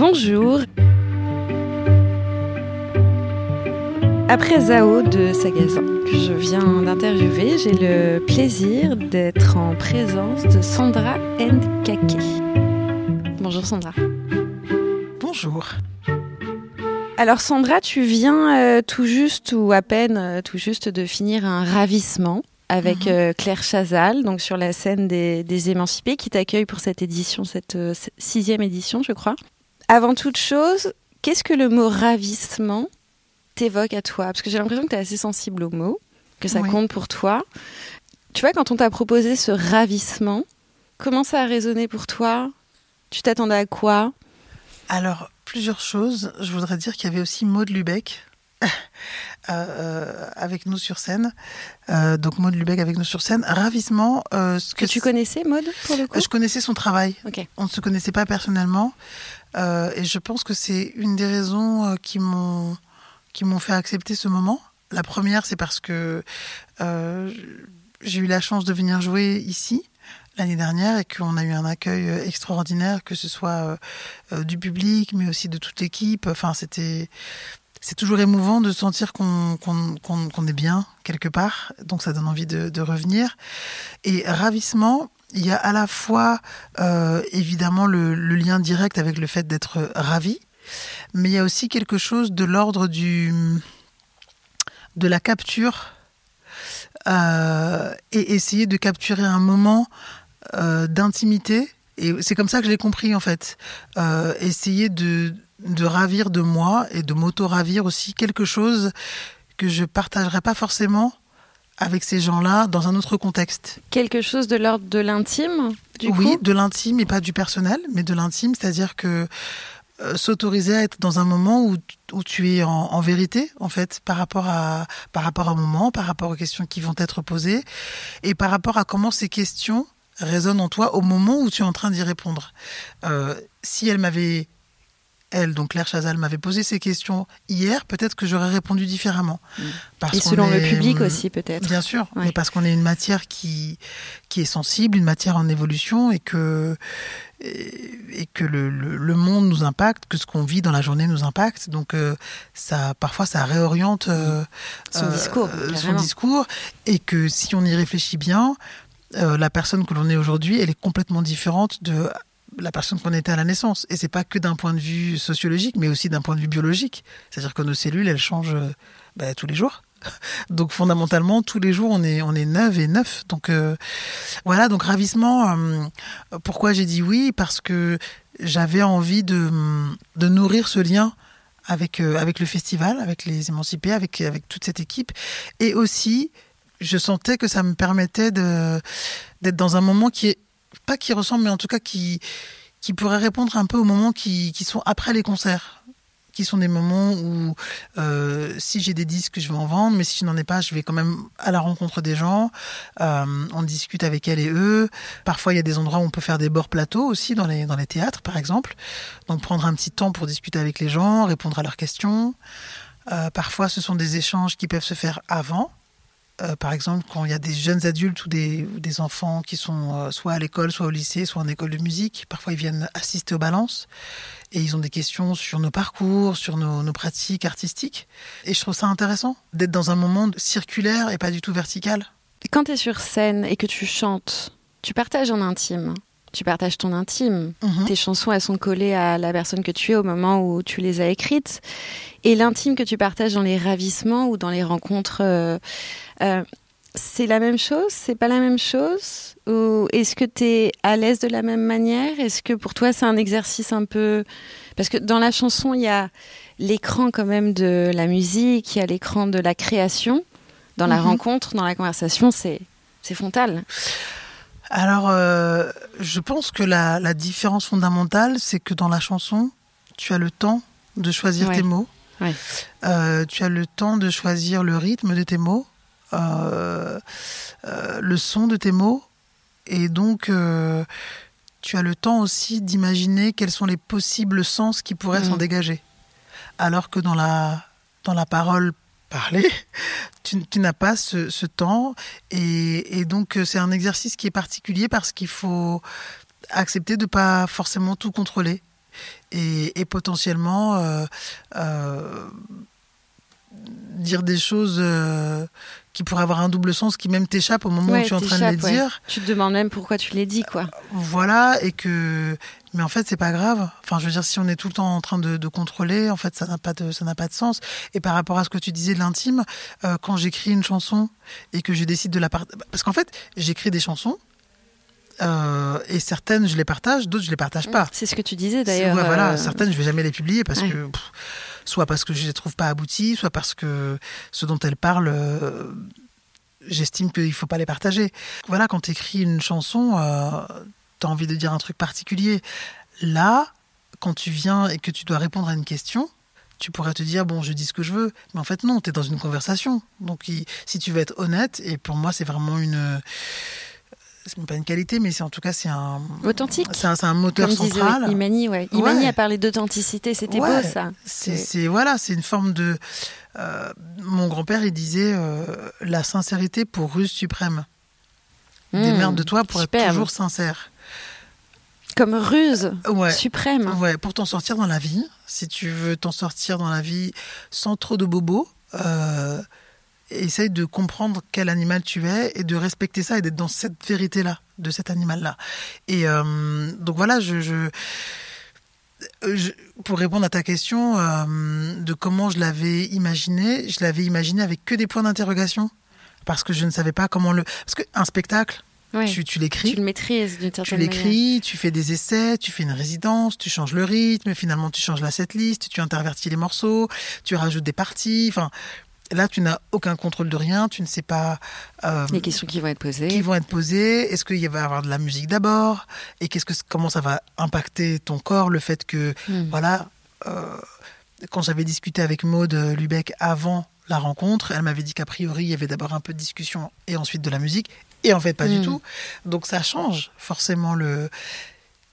Bonjour. Après Zao de Sagazin, que je viens d'interviewer, j'ai le plaisir d'être en présence de Sandra Ndkake. Bonjour Sandra. Bonjour. Alors Sandra, tu viens euh, tout juste ou à peine euh, tout juste de finir un ravissement avec Mhm. euh, Claire Chazal, donc sur la scène des, des Émancipés, qui t'accueille pour cette édition, cette sixième édition, je crois. Avant toute chose, qu'est-ce que le mot ravissement t'évoque à toi? Parce que j'ai l'impression que tu es assez sensible au mot, que ça compte pour toi. Tu vois, quand on t'a proposé ce ravissement, comment ça a résonné pour toi? Tu t'attendais à quoi? Alors, plusieurs choses. Je voudrais dire qu'il y avait aussi Maud Lubeck euh, euh, avec nous sur scène. Euh, donc, Maud Lubeck avec nous sur scène. Ravissement. euh, ce Que tu connaissais, Maud, pour le coup? Je connaissais son travail. Ok. On ne se connaissait pas personnellement. Euh, et je pense que c'est une des raisons euh, qui m'ont qui m'ont fait accepter ce moment. La première, c'est parce que euh, j'ai eu la chance de venir jouer ici l'année dernière et qu'on a eu un accueil extraordinaire, que ce soit du public, mais aussi de toute l'équipe. Enfin, c'était c'est toujours émouvant de sentir qu'on qu'on qu'on qu'on est bien quelque part, donc ça donne envie de revenir. Et ravissement, il y a à la fois euh, évidemment le, le lien direct avec le fait d'être ravi, mais il y a aussi quelque chose de l'ordre du de la capture euh, et essayer de capturer un moment euh, d'intimité. Et c'est comme ça que je l'ai compris en fait. Euh, essayer de, de ravir de moi et de m'auto-ravir aussi quelque chose que je partagerais pas forcément avec ces gens-là dans un autre contexte. Quelque chose de l'ordre de l'intime, du oui, coup de l'intime et pas du personnel, mais de l'intime, c'est-à-dire que euh, s'autoriser à être dans un moment où, où tu es en, en vérité, en fait, par rapport à par rapport à un moment, par rapport aux questions qui vont être posées, et par rapport à comment ces questions résonnent en toi au moment où tu es en train d'y répondre. Euh, si elle m'avait elle, donc Claire Chazal, m'avait posé ces questions hier, peut-être que j'aurais répondu différemment. Parce Et selon le public aussi, peut-être. Bien sûr, Ouais. mais parce qu'on est une matière qui, qui est sensible, une matière en évolution et que, et, et que le, le, le monde nous impacte, que ce qu'on vit dans la journée nous impacte. Donc, euh, ça, parfois, ça réoriente euh, Son discours, son discours. Et que si on y réfléchit bien, euh, la personne que l'on est aujourd'hui, elle est complètement différente de la personne qu'on était à la naissance. Et c'est pas que d'un point de vue sociologique, mais aussi d'un point de vue biologique. C'est-à-dire que nos cellules, elles changent euh, bah, tous les jours. Donc fondamentalement, tous les jours, on est on est neuf et neuf. Donc euh, voilà, donc ravissement. euh, pourquoi j'ai dit oui? Parce que j'avais envie de de nourrir ce lien avec avec le festival, avec les émancipés, avec avec toute cette équipe, et aussi je sentais que ça me permettait d'être dans un moment qui est pas qui ressemble, mais en tout cas qui qui pourrait répondre un peu aux moments qui qui sont après les concerts qui sont des moments où euh, si j'ai des disques, je vais en vendre, mais si je n'en ai pas, je vais quand même à la rencontre des gens. Euh, on discute avec elles et eux. Parfois, il y a des endroits où on peut faire des bords plateaux aussi dans les dans les théâtres, par exemple. Donc prendre un petit temps pour discuter avec les gens, répondre à leurs questions. Euh, parfois, ce sont des échanges qui peuvent se faire avant. Euh, par exemple, quand il y a des jeunes adultes ou des, ou des enfants qui sont euh, soit à l'école, soit au lycée, soit en école de musique, parfois ils viennent assister aux balances et ils ont des questions sur nos parcours, sur nos, nos pratiques artistiques. Et je trouve ça intéressant d'être dans un moment circulaire et pas du tout vertical. Quand tu es sur scène et que tu chantes, tu partages en intime. Tu partages ton intime. Mhm. Tes chansons, elles sont collées à la personne que tu es au moment où tu les as écrites. Et l'intime que tu partages dans les ravissements ou dans les rencontres, euh, euh, c'est la même chose? C'est pas la même chose? Ou est-ce que tu es à l'aise de la même manière? Est-ce que pour toi, c'est un exercice un peu... Parce que dans la chanson, il y a l'écran quand même de la musique, il y a l'écran de la création. Dans la Mhm. rencontre, dans la conversation, c'est frontal. Alors, euh, je pense que la, la différence fondamentale, c'est que dans la chanson, tu as le temps de choisir Ouais. tes mots. Ouais. Euh, tu as le temps de choisir le rythme de tes mots, le son de tes mots. Et donc, euh, tu as le temps aussi d'imaginer quels sont les possibles sens qui pourraient Mhm. s'en dégager. Alors que dans la, dans la parole parlée, tu, tu n'as pas ce, ce temps. Et, et donc, euh, c'est un exercice qui est particulier parce qu'il faut accepter de pas forcément tout contrôler. et, et potentiellement euh, euh, dire des choses euh, qui pourraient avoir un double sens qui même t'échappent au moment Ouais, où tu es en train de les ouais. dire. Tu te demandes même pourquoi tu les dis, quoi. Voilà, et que. Mais en fait, c'est pas grave. Enfin, je veux dire, si on est tout le temps en train de, de contrôler, en fait, ça n'a pas de, ça n'a pas de sens. Et par rapport à ce que tu disais de l'intime, euh, quand j'écris une chanson et que je décide de la partager, parce qu'en fait, j'écris des chansons. euh, et certaines je les partage, d'autres je les partage pas. C'est ce que tu disais d'ailleurs. ouais, voilà, euh, certaines je vais jamais les publier parce que pff, soit parce que je les trouve pas abouties, soit parce que ce dont elles parlent, euh, j'estime qu'il faut pas les partager. Voilà, quand tu écris une chanson, euh, tu as envie de dire un truc particulier. Là, quand tu viens et que tu dois répondre à une question, tu pourrais te dire bon, je dis ce que je veux, mais en fait non, tu es dans une conversation. Donc si tu veux être honnête, et pour moi c'est vraiment une c'est pas une qualité, mais c'est en tout cas c'est un Authentique. c'est un, moteur Comme disait central. Imani, ouais. Imani Ouais. a parlé d'authenticité, c'était Ouais. beau ça. C'est, voilà, c'est une forme de. euh, mon grand-père, il disait euh, la sincérité pour ruse suprême. Mmh, Démerde-toi pour superbe. être toujours sincère. Comme ruse Ouais. suprême. Ouais, pour t'en sortir dans la vie, si tu veux t'en sortir dans la vie sans trop de bobos, euh, essaye de comprendre quel animal tu es et de respecter ça et d'être dans cette vérité-là, de cet animal-là. Et euh, donc voilà, je, je, je- pour répondre à ta question euh, de comment je l'avais imaginé, je l'avais imaginé avec que des points d'interrogation. Parce que je ne savais pas comment le. Parce qu'un spectacle, tu, tu l'écris. Tu le maîtrises d'une Tu certaine manière. l'écris, tu fais des essais, tu fais une résidence, tu changes le rythme, finalement tu changes la setlist, tu intervertis les morceaux, tu rajoutes des parties. Enfin, là, tu n'as aucun contrôle de rien, tu ne sais pas euh, Les questions qui vont être posées. qui vont être posées. Est-ce qu'il va y avoir de la musique d'abord? Et qu'est-ce que comment ça va impacter ton corps Le fait que Hmm. voilà, euh, quand j'avais discuté avec Maude Lubeck avant la rencontre, elle m'avait dit qu'a priori, il y avait d'abord un peu de discussion et ensuite de la musique. Et en fait, pas du Mm. tout. Donc ça change forcément le.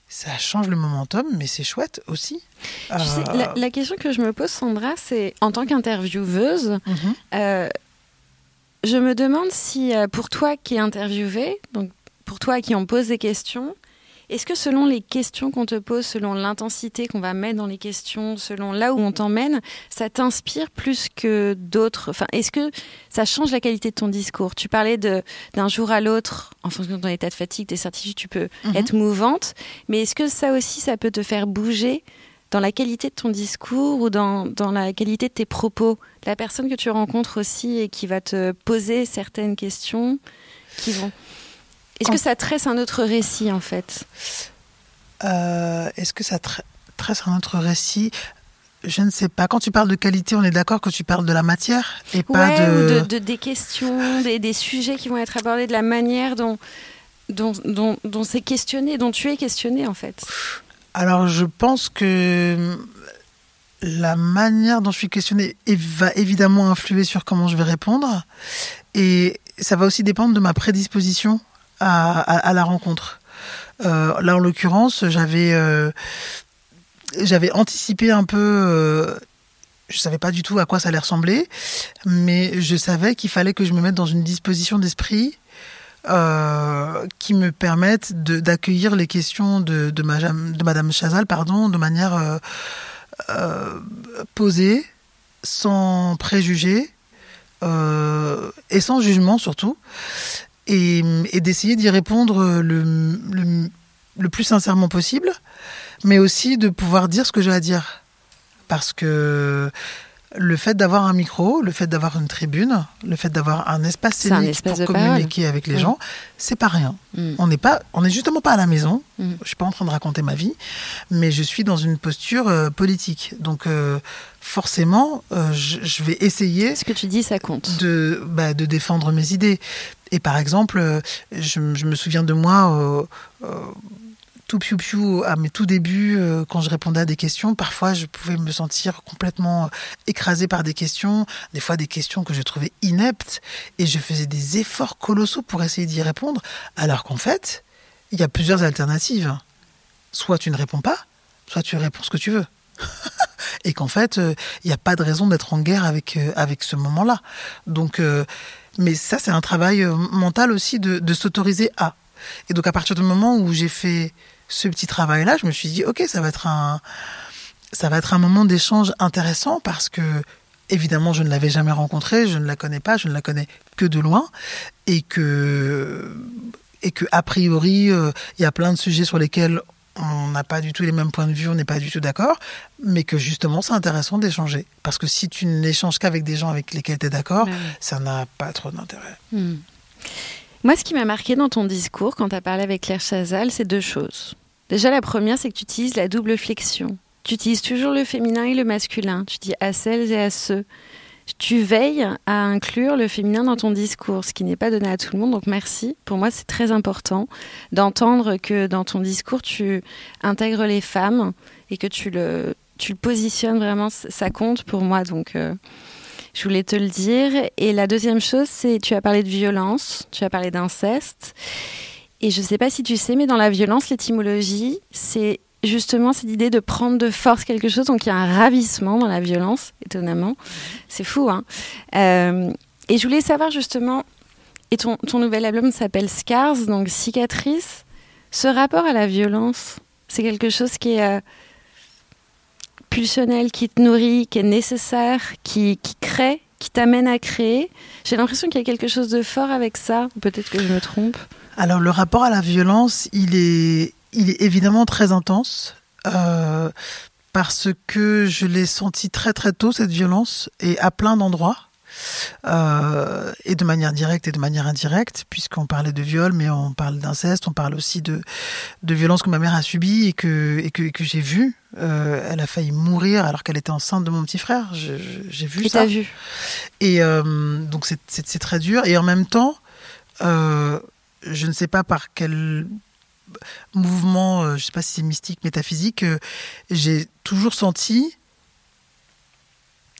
Ça change le momentum, mais c'est chouette aussi. Tu sais, Euh, la, la question que je me pose, Sandra, c'est en tant qu'intervieweuse, mhm. euh, je me demande si euh, pour toi qui es interviewé, donc pour toi qui on pose des questions, est-ce que selon les questions qu'on te pose, selon l'intensité qu'on va mettre dans les questions, selon là où on t'emmène, ça t'inspire plus que d'autres? Enfin, est-ce que ça change la qualité de ton discours? Tu parlais de d'un jour à l'autre, en fonction de ton état de fatigue, tes certitudes, tu peux Mhm. être mouvante, mais est-ce que ça aussi, ça peut te faire bouger dans la qualité de ton discours ou dans, dans la qualité de tes propos? La personne que tu rencontres aussi et qui va te poser certaines questions qui vont... Est-ce que ça tresse un autre récit en fait? Euh, Est-ce que ça tra- tresse un autre récit? Je ne sais pas. Quand tu parles de qualité, on est d'accord que tu parles de la matière et pas de... ou de, de- des questions, des, des sujets qui vont être abordés, de la manière dont, dont, dont, dont c'est questionné, dont tu es questionné en fait. Alors, je pense que la manière dont je suis questionnée va évidemment influer sur comment je vais répondre. Et ça va aussi dépendre de ma prédisposition à, la rencontre. Euh, là, en l'occurrence, j'avais euh, j'avais anticipé un peu. euh, je savais pas du tout à quoi ça allait ressembler, mais je savais qu'il fallait que je me mette dans une disposition d'esprit euh, qui me permette d'accueillir les questions de, de, Madame, Chazal pardon, de manière posée, sans préjugés et sans jugement surtout, et, et d'essayer d'y répondre le, le, le plus sincèrement possible, mais aussi de pouvoir dire ce que j'ai à dire. Parce que le fait d'avoir un micro, le fait d'avoir une tribune, le fait d'avoir un espace C'est un scénique espace pour parole. communiquer avec les Mm. gens, c'est pas rien. Mm. On n'est pas, on n'est justement pas à la maison. Mm. Je suis pas en train de raconter ma vie, mais je suis dans une posture euh, politique. Donc euh, forcément, euh, je, je vais essayer Ce que tu dis, ça compte. de, bah, de défendre mes idées. Et par exemple, euh, je, me souviens de moi, euh, euh, tout piou-piou, à mes tout débuts, quand je répondais à des questions, parfois je pouvais me sentir complètement écrasée par des questions, des fois des questions que je trouvais ineptes, et je faisais des efforts colossaux pour essayer d'y répondre, alors qu'en fait, il y a plusieurs alternatives. Soit tu ne réponds pas, soit tu réponds ce que tu veux. et qu'en fait, il n'y a pas de raison d'être en guerre avec, avec ce moment-là. Donc, mais ça, c'est un travail euh, mental aussi de, s'autoriser à. Et donc à partir du moment où j'ai fait ce petit travail-là, je me suis dit, ok, ça va être un, ça va être un moment d'échange intéressant parce que évidemment, je ne l'avais jamais rencontrée, je ne la connais pas, je ne la connais que de loin, et que et que a priori, euh, il y a plein de sujets sur lesquels on n'a pas du tout les mêmes points de vue, on n'est pas du tout d'accord, mais que justement c'est intéressant d'échanger. Parce que si tu n'échanges qu'avec des gens avec lesquels tu es d'accord, Ouais, ça n'a pas trop d'intérêt. Hmm. Moi, ce qui m'a marqué dans ton discours, quand tu as parlé avec Claire Chazal, c'est deux choses. Déjà, la première, c'est que tu utilises la double flexion. Tu utilises toujours le féminin et le masculin. Tu dis à celles et à ceux. Tu veilles à inclure le féminin dans ton discours, ce qui n'est pas donné à tout le monde. Donc merci. Pour moi, c'est très important d'entendre que dans ton discours, tu intègres les femmes et que tu le, tu le positionnes vraiment. Ça compte pour moi. Donc euh, je voulais te le dire. Et la deuxième chose, c'est tu as parlé de violence, tu as parlé d'inceste. Et je ne sais pas si tu sais, mais dans la violence, l'étymologie, c'est justement cette idée de prendre de force quelque chose. Donc il y a un ravissement dans la violence, étonnamment. C'est fou, hein Euh, Et je voulais savoir justement, et ton, ton nouvel album s'appelle Scars, donc cicatrice. Ce rapport à la violence, c'est quelque chose qui est euh, pulsionnel, qui te nourrit, qui est nécessaire, qui, qui crée, qui t'amène à créer. J'ai l'impression qu'il y a quelque chose de fort avec ça. Peut-être que je me trompe. Alors le rapport à la violence, il est, il est évidemment très intense. euh, parce que je l'ai senti très très tôt cette violence et à plein d'endroits euh, et de manière directe et de manière indirecte puisqu'on parlait de viol mais on parle d'inceste on parle aussi de de violences que ma mère a subies et que et que, et que j'ai vu euh, elle a failli mourir alors qu'elle était enceinte de mon petit frère j'ai vu Et ça vu et euh, donc c'est- très dur. Et en même temps, je ne sais pas par quel mouvement, euh, je ne sais pas si c'est mystique, métaphysique, euh, j'ai toujours senti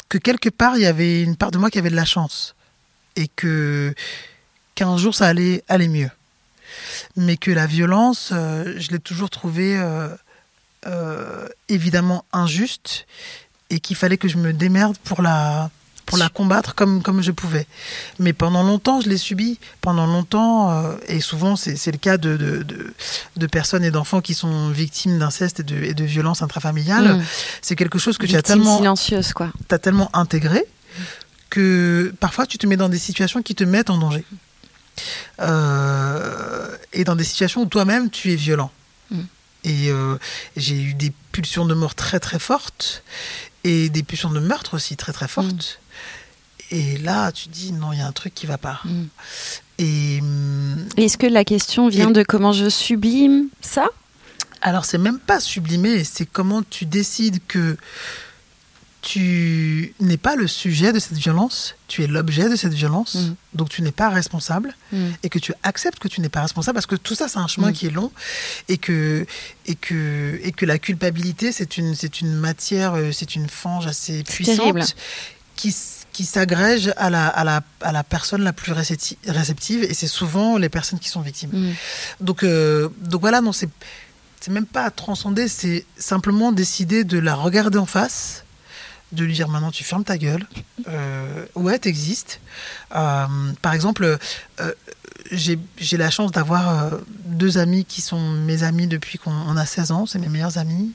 que quelque part, il y avait une part de moi qui avait de la chance. Et que qu'un jour, ça allait aller mieux. Mais que la violence, euh, je l'ai toujours trouvée évidemment injuste et qu'il fallait que je me démerde pour la pour la combattre comme comme je pouvais. Mais pendant longtemps, je l'ai subi. Pendant longtemps, euh, et souvent c'est le cas de, de, de, de personnes et d'enfants qui sont victimes d'inceste et de, et de violences intrafamiliales. Mmh. C'est quelque chose que tu as Victime tellement silencieuse, quoi. tellement intégré que parfois tu te mets dans des situations qui te mettent en danger. Euh, et dans des situations où toi-même tu es violent. Mm. Et euh, j'ai eu des pulsions de mort très très fortes et des pulsions de meurtre aussi très très fortes. Et là, tu te dis non, il y a un truc qui va pas. Mm. Et hum, Est-ce que la question vient Et- de comment je sublime ça? Alors, c'est même pas sublimé, c'est comment tu décides que tu n'es pas le sujet de cette violence, tu es l'objet de cette violence, Mhm. donc tu n'es pas responsable, Mm. et que tu acceptes que tu n'es pas responsable, parce que tout ça, c'est un chemin qui est long, et que, et que, et que la culpabilité, c'est une, c'est une matière, euh, c'est une fange assez puissante terrible. qui, qui s'agrège à la, à, la, à la personne la plus récepti- réceptive, et c'est souvent les personnes qui sont victimes. Mm. Donc, euh, donc voilà, non, c'est, c'est même pas à transcender, c'est simplement décider de la regarder en face, de lui dire maintenant tu fermes ta gueule. Euh, ouais, t'existes. Euh, par exemple, euh, j'ai, la chance d'avoir euh, deux amis qui sont mes amis depuis qu'on on a 16 ans, c'est mes meilleurs amis.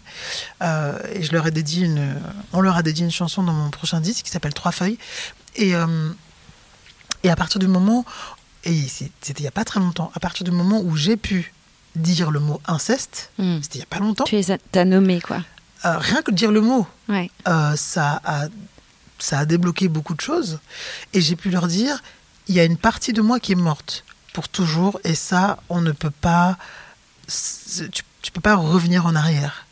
Euh, et je leur ai dédié une, on leur a dédié une chanson dans mon prochain disque qui s'appelle Trois feuilles. Et, euh, et à partir du moment, et c'était il y a pas très longtemps, à partir du moment où j'ai pu dire le mot inceste, Mm. c'était il y a pas longtemps, Tu les as t'as nommé, quoi? euh, rien que de dire le mot, Ouais. ça, a, ça a débloqué beaucoup de choses. Et j'ai pu leur dire, il y a une partie de moi qui est morte pour toujours, et ça, on ne peut pas, tu, tu peux pas revenir en arrière.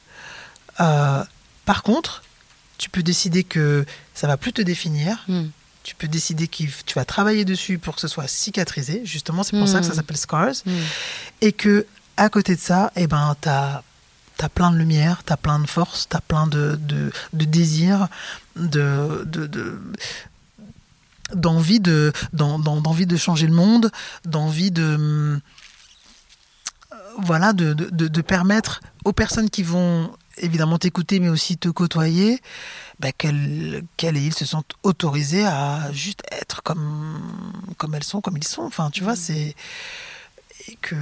Euh, par contre, tu peux décider que ça va plus te définir. Mm. Tu peux décider que tu vas travailler dessus pour que ce soit cicatrisé. Justement, c'est pour ça que ça Mm. s'appelle scars Mm. et que à côté de ça, eh ben, tu as, plein de lumière, tu as plein de force, tu as plein de, de, de désir, de, de- d'envie de, d'en- d'en- d'envie de changer le monde, d'envie de euh, voilà de, de, de- permettre aux personnes qui vont évidemment t'écouter mais aussi te côtoyer bah, qu'elles, qu'elles et ils se sentent autorisés à juste être comme, comme elles sont, comme ils sont. Enfin, tu vois, c'est et que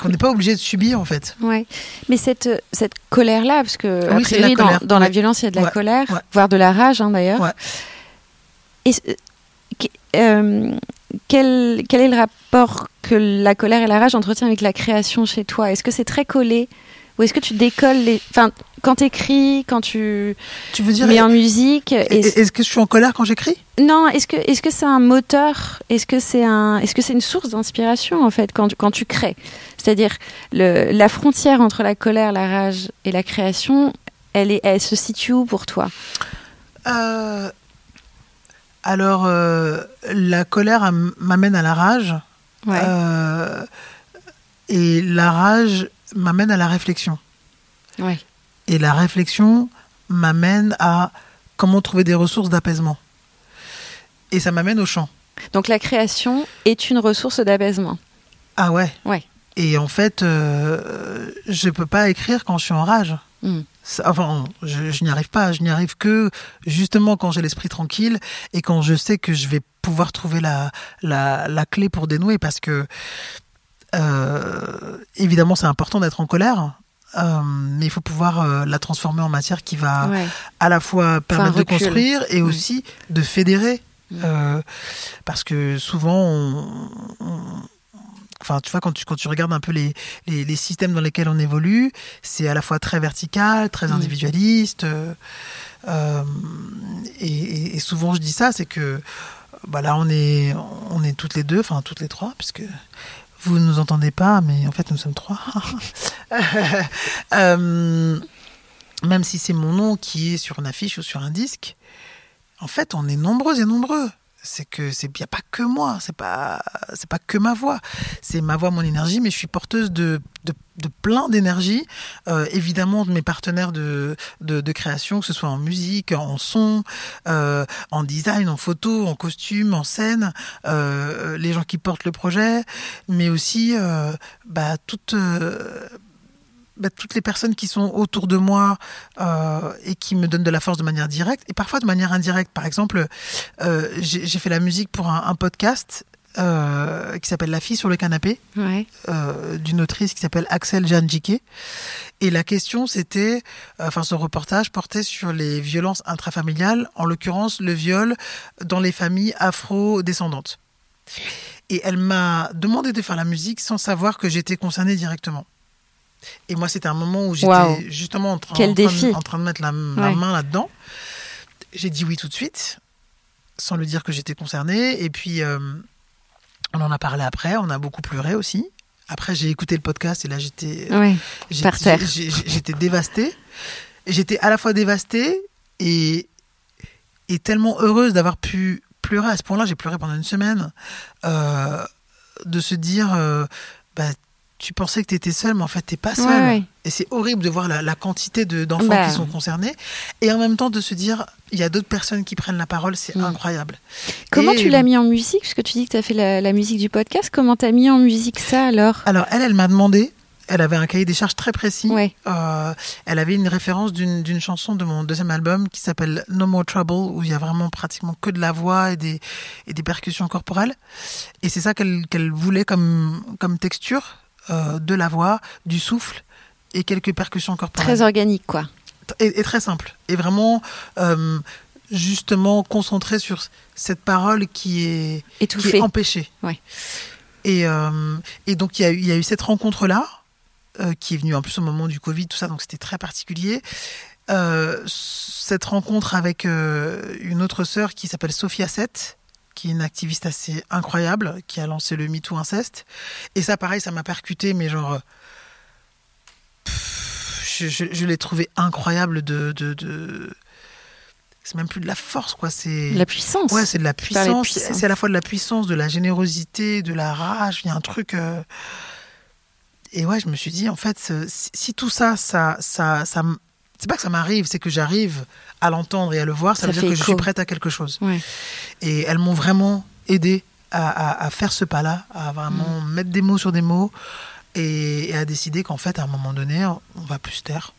qu'on n'est pas obligé de subir en fait. Ouais. Mais cette cette colère là, parce que Oui, a c'est de la priori, dans, la violence il y a de la Ouais. colère, Ouais. voire de la rage hein, d'ailleurs. Et euh, quel quel est le rapport que la colère et la rage entretiennent avec la création chez toi? Est-ce que c'est très collé? Ou est-ce que tu décolles les Enfin, quand t'écris, quand tu Tu veux dire mets en musique, est- est-ce- que je suis en colère quand j'écris? Non, est-ce que c'est un moteur? Est-ce que c'est un que c'est une source d'inspiration en fait quand tu, quand tu crées? C'est-à-dire la frontière entre la colère, la rage et la création, elle est elle se situe où pour toi? Euh, Alors, euh, la colère am- m'amène à la rage. Ouais. Euh, et la rage m'amène à la réflexion. ouais. Et la réflexion m'amène à comment trouver des ressources d'apaisement. Et ça m'amène au chant. Donc la création est une ressource d'apaisement. Ah ouais Ouais. Et en fait, euh, je peux pas écrire quand je suis en rage. Mm. Enfin, je, je n'y arrive pas. Je n'y arrive que justement quand j'ai l'esprit tranquille et quand je sais que je vais pouvoir trouver la, la, la clé pour dénouer. Parce que, euh, évidemment, c'est important d'être en colère. euh, mais il faut pouvoir euh, la transformer en matière qui va Ouais. à la fois permettre de construire et Mm. aussi de fédérer. Mm. Parce que souvent, on- on- enfin, tu vois, quand tu, quand tu regardes un peu les, les, les systèmes dans lesquels on évolue, c'est à la fois très vertical, très Mm. individualiste. euh, euh, et, et- et souvent, je dis ça, c'est que bah là, on est, on est toutes les deux, enfin, toutes les trois, puisque vous ne nous entendez pas, mais en fait, nous sommes trois. Euh, même si c'est mon nom qui est sur une affiche ou sur un disque, en fait, on est nombreux et nombreux. C'est que c'est y a pas que moi, c'est pas c'est pas que ma voix, c'est ma voix, mon énergie, mais je suis porteuse de de, de plein d'énergie, euh, évidemment de mes partenaires de, de de création, que ce soit en musique, en son, euh, en design, en photo, en costume, en scène, euh, les gens qui portent le projet, mais aussi euh, bah, toutes euh, bah, toutes les personnes qui sont autour de moi euh, et qui me donnent de la force de manière directe et parfois de manière indirecte. Par exemple, euh, j'ai fait la musique pour un, un podcast euh, qui s'appelle La fille sur le canapé Ouais. euh, d'une autrice qui s'appelle Axel Janjike. Et la question, c'était, euh, enfin, ce reportage portait sur les violences intrafamiliales, en l'occurrence le viol dans les familles afro-descendantes. Et elle m'a demandé de faire la musique sans savoir que j'étais concernée directement. Et moi, c'était un moment où j'étais justement en, train- Quel en train de- défi. en train de mettre la, main là-dedans. J'ai dit oui tout de suite, sans lui dire que j'étais concernée. Et puis, euh, on en a parlé après, on a beaucoup pleuré aussi. Après, j'ai écouté le podcast et là, j'étais j'ai- J'étais dévastée. J'étais à la fois dévastée et, et tellement heureuse d'avoir pu pleurer à ce point-là. J'ai pleuré pendant une semaine. euh, de se dire, euh, bah, tu pensais que tu étais seule, mais en fait, tu pas seule. Ouais, ouais. Et c'est horrible de voir la, la quantité de- d'enfants Bah. qui sont concernés. Et en même temps, de se dire, il y a d'autres personnes qui prennent la parole. C'est Mm. incroyable. Comment Et- tu l'as mis en musique? Parce que tu dis que tu as fait la, la musique du podcast. Comment tu as mis en musique ça alors? Alors, elle, elle m'a demandé. Elle avait un cahier des charges très précis. Ouais. Euh, elle avait une référence d'une chanson de mon deuxième album qui s'appelle No More Trouble, où il y a vraiment pratiquement que de la voix et des, et des percussions corporelles. Et c'est ça qu'elle voulait comme, comme texture de la voix, du souffle et quelques percussions corporelles. Très organique quoi. et, et très simple. Et vraiment, euh, justement, concentré sur cette parole qui est, qui est empêchée. Ouais. Et, euh, et donc, il y, a eu- il y a eu cette rencontre-là, euh, qui est venue en plus au moment du Covid, tout ça, donc c'était très particulier. Euh, cette rencontre avec euh, une autre sœur qui s'appelle Sophia Seth, qui est une activiste assez incroyable, qui a lancé le MeToo Inceste. Et ça, pareil, ça m'a percuté, mais genre. pff, Je, je- je l'ai trouvé incroyable de. de, de... C'est même plus de la force, quoi. C'est. La puissance. Ouais, c'est de la puissance. C'est à la fois de la puissance, de la générosité, de la rage. Il y a un truc. euh, Et ouais, je me suis dit, en fait, si, tout ça, ça, ça, ça, c'est pas que ça m'arrive, c'est que j'arrive à l'entendre et à le voir. Ça, Ça veut dire que je suis prête à quelque chose. Ouais. Et elles m'ont vraiment aidé à, à- à faire ce pas-là, à vraiment Mm. mettre des mots sur des mots et, et à décider qu'en fait, à un moment donné, on va plus se taire,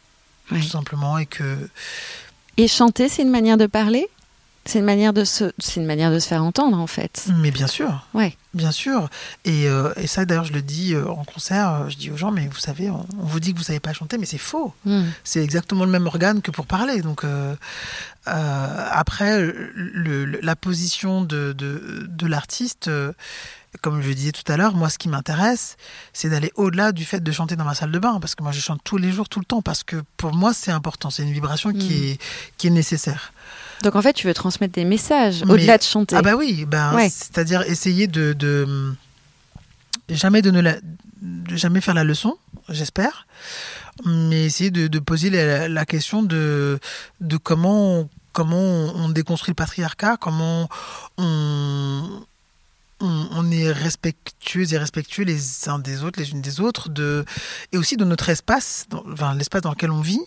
Ouais. tout simplement, et que Et chanter, c'est une manière de parler? C'est une manière de se, c'est une manière de se faire entendre en fait. Mais bien sûr. Ouais. Bien sûr. Et, euh, et ça, d'ailleurs, je le dis euh, en concert, euh, je dis aux gens, mais vous savez, on, on vous dit que vous savez pas chanter, mais c'est faux. Mm. C'est exactement le même organe que pour parler. Donc euh, après, le- le- la position de, de, de l'artiste, comme je le disais tout à l'heure, moi, ce qui m'intéresse, c'est d'aller au-delà du fait de chanter dans ma salle de bain, parce que moi, je chante tous les jours, tout le temps, parce que pour moi, c'est important. C'est une vibration qui, Mm. est, qui est nécessaire. Donc en fait, tu veux transmettre des messages Mais- au-delà de chanter. Ah bah oui, ben, Ouais. c'est-à-dire essayer de, de jamais donner la, de jamais faire la leçon, j'espère, mais essayer de, de poser la, la question de, de comment, comment on déconstruit le patriarcat, comment on, on, on est respectueux et respectueux les uns des autres, les unes des autres, de, et aussi de notre espace, dans, enfin, l'espace dans lequel on vit,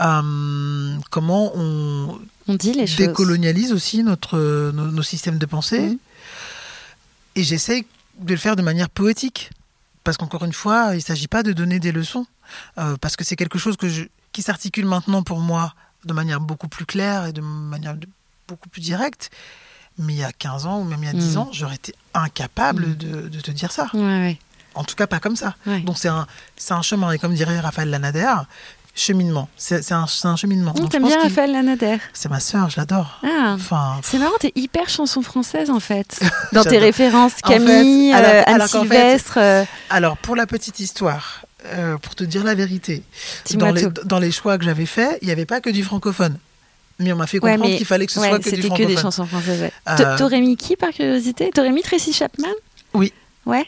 euh, comment on, On dit les choses. décolonialise aussi notre, nos, nos systèmes de pensée. Mhm. Et j'essaye de le faire de manière poétique. Parce qu'encore une fois, il ne s'agit pas de donner des leçons. Euh, parce que c'est quelque chose que je, qui s'articule maintenant pour moi de manière beaucoup plus claire et de manière de- beaucoup plus directe. Mais il y a 15 ans ou même il y a 10 Mhm. ans, j'aurais été incapable Mhm. de, de te dire ça. Ouais, ouais. En tout cas, pas comme ça. Ouais. Donc c'est un, c'est un chemin. Et comme dirait Raphaël Lanader, cheminement. C'est un, un cheminement. On Donc, je t'aime pense bien Raphaël Lanader. C'est ma sœur, je l'adore. Ah. Enfin, C'est marrant, t'es hyper chanson française en fait. Dans tes références, En fait, Camille, alors- euh, Anne alors fait- Sylvestre. euh, Alors, pour la petite histoire, euh, pour te dire la vérité, dans les, tout. dans les choix que j'avais faits, il n'y avait pas que du francophone. Mais on m'a fait comprendre qu'il fallait que ce ouais, soit que du c'était que francophone. des chansons françaises. ouais. T'aurais mis qui par curiosité? T'aurais mis Tracy Chapman? Oui. Ouais.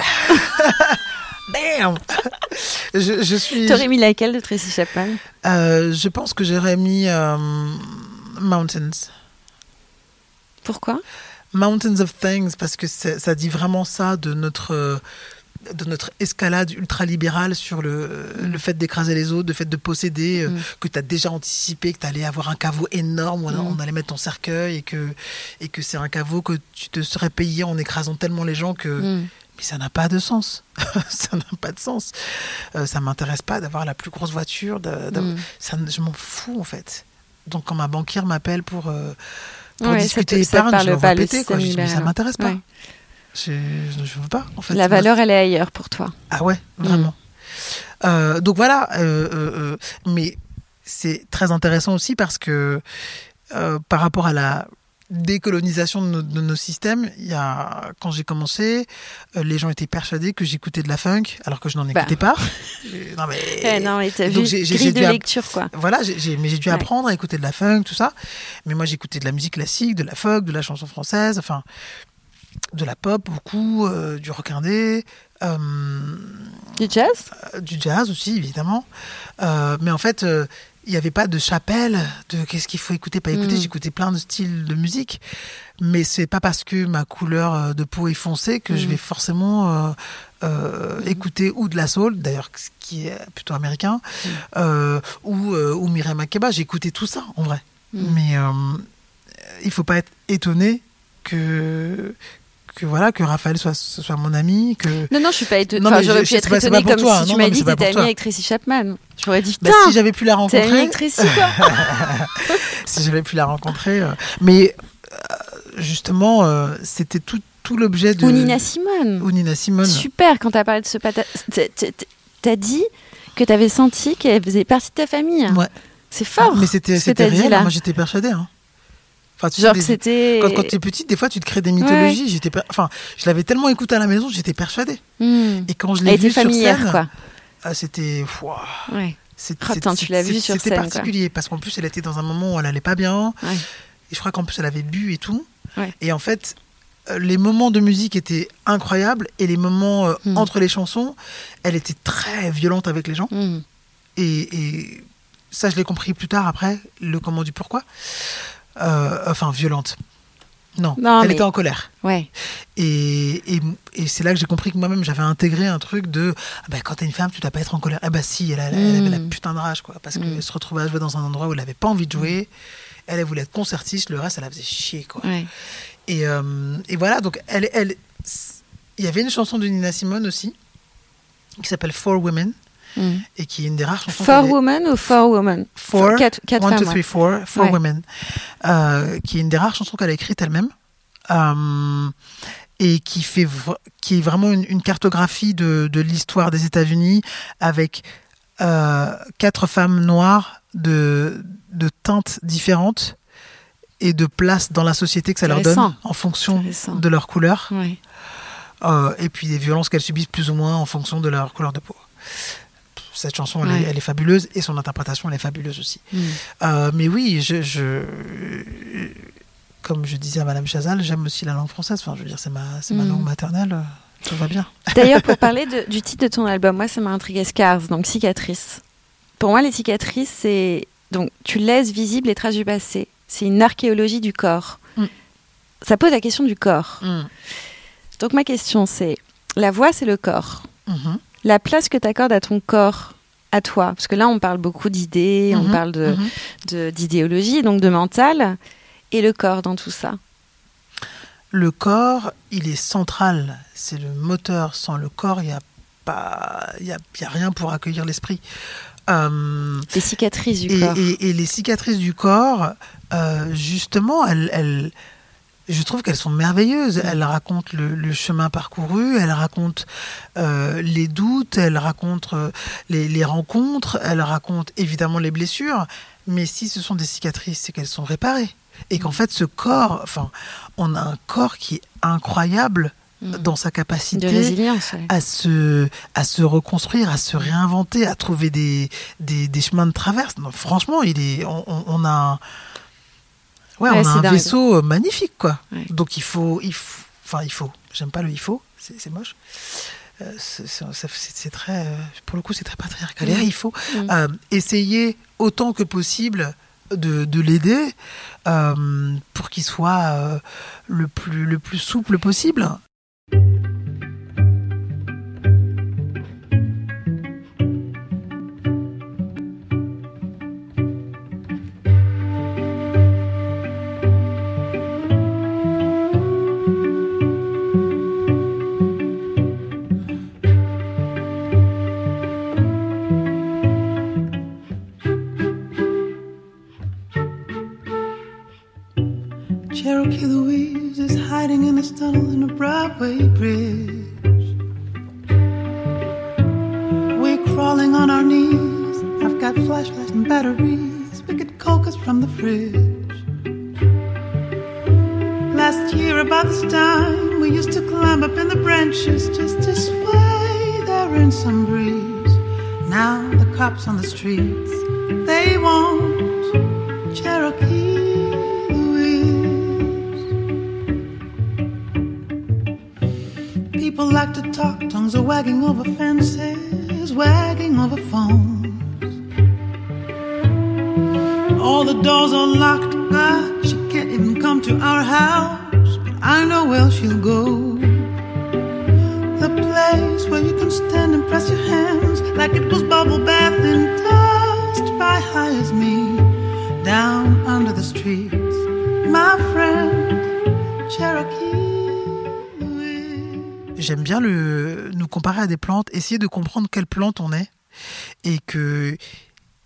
Bam je, je suis. T'aurais mis laquelle de Tracy Chapman euh, je pense que j'aurais mis euh, Mountains. Pourquoi Mountains of Things, parce que ça dit vraiment ça de notre, de notre escalade ultralibérale sur le, le fait d'écraser les autres, le fait de posséder, euh, Mm. que tu as déjà anticipé que tu allais avoir un caveau énorme où on, Mm. on allait mettre ton cercueil et que, et que c'est un caveau que tu te serais payé en écrasant tellement les gens que. Mais ça n'a pas de sens. ça n'a pas de sens. Euh, ça m'intéresse pas d'avoir la plus grosse voiture. de- de- Mm. ça, je m'en fous en fait. Donc quand ma banquière m'appelle pour, euh, pour Ouais, discuter épargne, je l'envoie péter. Quoi. Je mais ça m'intéresse pas. Ouais. Je, je veux pas. En fait, La valeur, elle est ailleurs pour toi. Ah ouais, vraiment. Euh, donc voilà. euh, euh, mais c'est très intéressant aussi parce que par rapport à la décolonisation de nos, de nos systèmes, il y a, quand j'ai commencé, euh, les gens étaient persuadés que j'écoutais de la funk alors que je n'en Bah. écoutais pas. Non mais. Eh non, mais t'as vu, j'ai- grille de dû lecture, quoi. Voilà, j'ai- mais j'ai dû Ouais. apprendre à écouter de la funk, tout ça. Mais moi, j'écoutais de la musique classique, de la folk, de la chanson française, enfin, de la pop beaucoup, euh, du rock indé, euh, Du jazz? euh, du jazz aussi, évidemment. Mais en fait, il n'y avait pas de chapelle de qu'est-ce qu'il faut écouter, pas écouter. Mm. J'écoutais plein de styles de musique. Mais c'est pas parce que ma couleur euh, de peau est foncée que je Mm. vais forcément euh, euh, écouter ou de la soul, d'ailleurs, ce qui est plutôt américain, Mm. euh, ou, ou Mireille Makeba. Écouté tout ça, en vrai. Mais il faut pas être étonné que que voilà que Raphaël soit soit mon ami que Non, non, je suis pas étonnée. Enfin, j'aurais je- pu être étonnée comme toi. si Non, tu mais dit que t'étais amie avec Tracy Chapman. J'aurais dit, Bah, si j'avais pu la amie rencontrer, avec Tracy, quoi. si j'avais pu la rencontrer, euh, mais euh, justement, euh, c'était tout, tout l'objet de Ou Nina Simone. ou Nina Simone. Super, quand t'as parlé de ce pata... t'as- dit que t'avais senti qu'elle faisait partie de ta famille. Ouais. C'est fort. mais c'était ce dit, réel. là. Moi, j'étais persuadée. hein. Enfin, tu sais, Genre des- que c'était. quand, quand tu es petite, des fois, tu te crées des mythologies. J'étais, per- enfin, je l'avais tellement écouté à la maison, j'étais persuadée. Hmm. Et quand je l'ai vu sur scène, quoi. ah, c'était, Ouais. putain, tu l'as vu sur C'était quoi. particulier parce qu'en plus, elle était dans un moment où elle allait pas bien. Ouais. Et je crois qu'en plus, elle avait bu et tout. Ouais. Et en fait, euh, les moments de musique étaient incroyables et les moments euh, Hmm. entre les chansons, elle était très violente avec les gens. Hmm. Et, et ça, je l'ai compris plus tard après, le comment du pourquoi. Euh, enfin, violente. Non, Non, elle mais- était en colère. Ouais. Et, et, et c'est là que j'ai compris que moi-même, j'avais intégré un truc de ah bah, quand t'es une femme, tu dois pas être en colère. Ah bah si, elle, elle- elle avait la Mm. putain de rage, quoi. Parce Mm. qu'elle se retrouvait à jouer dans un endroit où elle avait pas envie de jouer. Elle, elle voulait être concertiste, le reste, elle la faisait chier, quoi. Ouais. Et, euh, et voilà, donc elle, elle, il y avait une chanson de Nina Simone aussi, qui s'appelle Four Women, mm. et qui est une des rares chansons. For Women ou For Women? Quatre, quatre one, femmes, two, three, four, For Ouais. Women, euh, qui est une des rares chansons qu'elle a écrites elle-même. Euh, et qui fait qui est vraiment une, une cartographie de, de l'histoire des États-Unis avec euh, quatre femmes noires de, de teintes différentes et de place dans la société que ça leur donne en fonction de leur couleur euh, et puis des violences qu'elles subissent plus ou moins en fonction de leur couleur de peau. Cette chanson, elle, est, Ouais. elle est fabuleuse et son interprétation, elle est fabuleuse aussi. Mm. Euh, mais oui, je, je- comme je disais à Madame Chazal, j'aime aussi la langue française. Enfin, je veux dire, c'est ma, c'est ma Mm. langue maternelle. euh, Tout va bien. D'ailleurs, pour parler de- du titre de ton album, moi, ça m'a intrigué Scars, donc cicatrices. Pour moi, les cicatrices, c'est. Donc, tu laisses visibles les traces du passé. C'est une archéologie du corps. Mm. Ça pose la question du corps. Donc, ma question, c'est la voix, c'est le corps. La place que tu accordes à ton corps, à toi, parce que là, on parle beaucoup d'idées, on Mhm. parle de- Mhm. de- d'idéologie, donc de mental, et le corps dans tout ça. Le corps, il est central. C'est le moteur. Sans le corps, il n'y a pas, il y a, y a rien pour accueillir l'esprit. Euh, Les cicatrices du et, corps. et- et les cicatrices du corps, euh, justement, elles, elles- je trouve qu'elles sont merveilleuses. Elles racontent le, le chemin parcouru, elles racontent euh, les doutes, elles racontent euh, les, les rencontres, elles racontent évidemment les blessures. Mais si ce sont des cicatrices, c'est qu'elles sont réparées. Et qu'en fait, ce corps, enfin, on a un corps qui est incroyable Mm. dans sa capacité ouais. à se, à se reconstruire, à se réinventer, à trouver des, des, des chemins de traverse. Non, franchement, il est, on, on- on a, un- ouais, Ouais, on a c'est un dingue. vaisseau euh, magnifique, quoi. Ouais. Donc il faut, il faut, enfin il faut. J'aime pas le il faut, c'est c'est moche. Euh, c'est- très, euh, pour le coup, c'est très patriarcal. Mm. Et, Il faut Mm. euh, essayer autant que possible de, de l'aider euh, pour qu'il soit euh, le plus, le plus souple possible. J'aime bien le, nous comparer à des plantes, essayer de comprendre quelle plante on est et que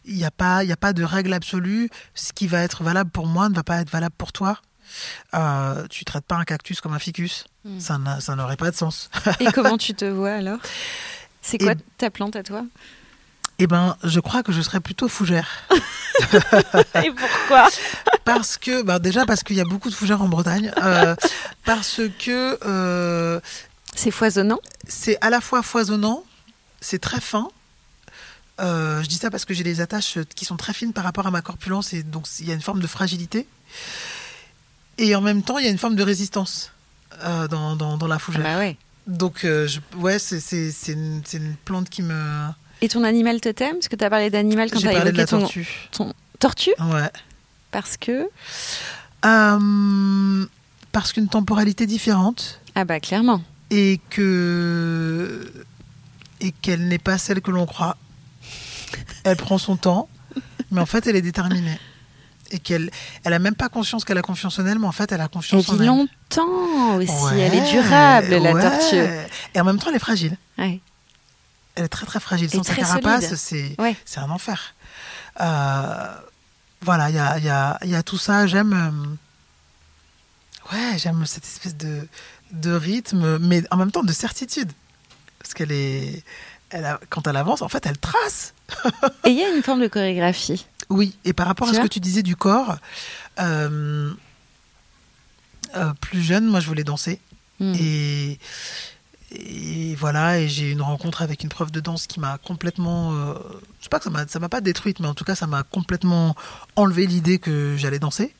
il n'y a pas, il y a pas de règle absolue. Ce qui va être valable pour moi ne va pas être valable pour toi. Euh, tu traites pas un cactus comme un ficus, Mm. ça n'a- ça n'aurait pas de sens. Et comment tu te vois alors? C'est quoi Et- ta plante à toi? Eh ben, je crois que je serais plutôt fougère. Et pourquoi? Parce que, bah, déjà parce qu'il y a beaucoup de fougères en Bretagne, euh, parce que euh, C'est foisonnant c'est à la fois foisonnant, c'est très fin. Euh, je dis ça parce que j'ai des attaches qui sont très fines par rapport à ma corpulence et donc il y a une forme de fragilité. Et en même temps, il y a une forme de résistance euh, dans, dans, dans la fougère. Bah ouais. Donc, euh, je- ouais, c'est une, plante qui me. Et ton animal totem Parce que tu as parlé d'animal quand tu as parlé de évoqué la ton, tortue. ton tortue? Ouais. Parce que? Euh, parce qu'une temporalité différente ah bah clairement. Et que et qu'elle n'est pas celle que l'on croit. Elle prend son temps, mais en fait, elle est déterminée. Et qu'elle elle a même pas conscience qu'elle a confiance en elle, mais en fait, elle a Elle confiance en vit elle. longtemps aussi. Ouais, elle est durable la ouais. tortue. Et en même temps, elle est fragile. Ouais. Elle est très très fragile. Sans sa carapace, c'est un enfer. Euh, voilà, il y a, y, a, y a tout ça. J'aime. euh, Ouais, j'aime cette espèce de, de rythme, mais en même temps de certitude. Parce qu'elle est. Elle a- quand elle avance, en fait, elle trace. Et il y a une forme de chorégraphie. Oui, et par rapport Tu à ce que tu disais du corps, euh, euh, plus jeune, moi, je voulais danser. Hmm. Et, et voilà, et j'ai eu une rencontre avec une prof de danse qui m'a complètement. euh, je sais pas que ça m'a pas détruite, mais en tout cas, ça m'a complètement enlevé l'idée que j'allais danser.